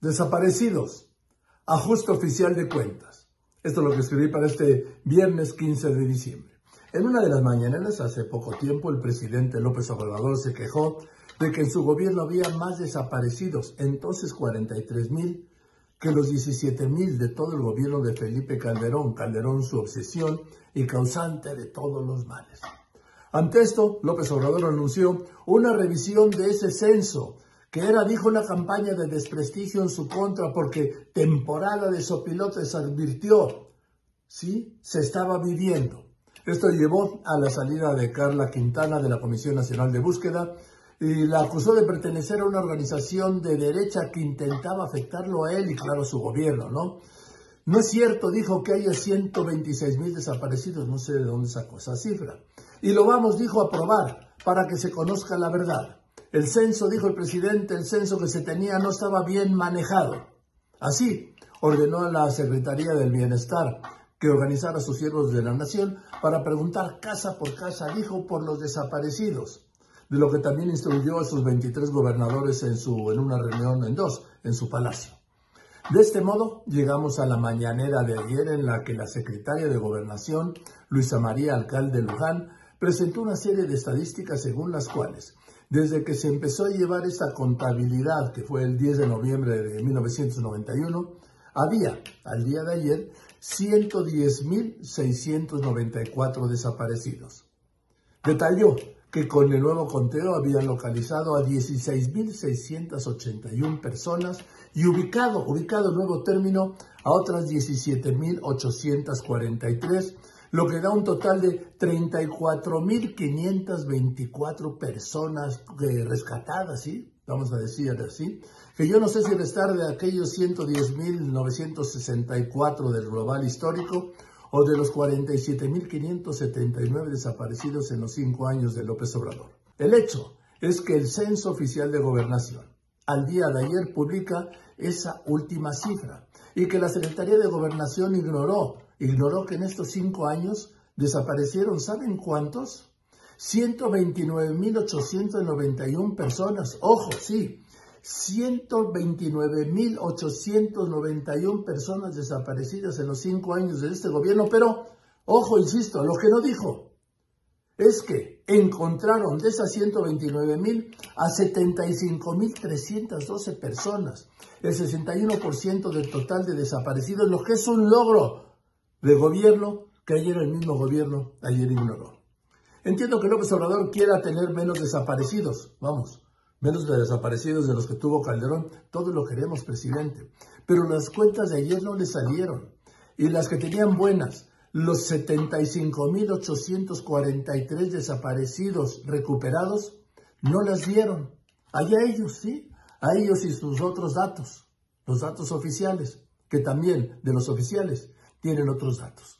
Desaparecidos. Ajuste oficial de cuentas. Esto es lo que escribí para este viernes 15 de diciembre. En una de las mañaneras, hace poco tiempo, el presidente López Obrador se quejó de que en su gobierno había más desaparecidos, entonces 43 mil, que los 17 mil de todo el gobierno de Felipe Calderón, Calderón su obsesión y causante de todos los males. Ante esto, López Obrador anunció una revisión de ese censo que era, dijo, una campaña de desprestigio en su contra porque temporada de sopilotes advirtió, sí, se estaba viviendo. Esto llevó a la salida de Carla Quintana de la Comisión Nacional de Búsqueda y la acusó de pertenecer a una organización de derecha que intentaba afectarlo a él y, claro, su gobierno, ¿no? No es cierto, dijo que haya 126 mil desaparecidos, no sé de dónde sacó esa cifra. Y lo vamos, dijo, a probar para que se conozca la verdad. El censo, dijo el presidente, el censo que se tenía no estaba bien manejado. Así, ordenó a la Secretaría del Bienestar que organizara a sus siervos de la nación para preguntar casa por casa, dijo, por los desaparecidos, de lo que también instruyó a sus 23 gobernadores en, su, en una reunión en dos, en su palacio. De este modo, llegamos a la mañanera de ayer en la que la secretaria de Gobernación, Luisa María Alcalde Luján, presentó una serie de estadísticas según las cuales desde que se empezó a llevar esta contabilidad, que fue el 10 de noviembre de 1991, había, al día de ayer, 110.694 desaparecidos. Detalló que con el nuevo conteo habían localizado a 16.681 personas y ubicado, ubicado el nuevo término, a otras 17.843 lo que da un total de 34.524 personas eh, rescatadas, ¿sí? Vamos a decir así, que yo no sé si restar de aquellos 110.964 del global histórico o de los 47.579 desaparecidos en los cinco años de López Obrador. El hecho es que el Censo Oficial de Gobernación al día de ayer publica esa última cifra y que la Secretaría de Gobernación ignoró ignoró que en estos cinco años desaparecieron, ¿saben cuántos? 129.891 personas. Ojo, sí, 129.891 personas desaparecidas en los cinco años de este gobierno, pero, ojo, insisto, lo que no dijo es que encontraron de esas 129.000 a 75.312 personas, el 61% del total de desaparecidos, lo que es un logro de gobierno que ayer el mismo gobierno ayer ignoró. Entiendo que López Obrador quiera tener menos desaparecidos, vamos, menos de desaparecidos de los que tuvo Calderón, todos lo queremos, presidente, pero las cuentas de ayer no le salieron. Y las que tenían buenas, los 75.843 desaparecidos recuperados, no las dieron. Allá ellos, sí, a ellos y sus otros datos, los datos oficiales, que también de los oficiales tienen otros datos.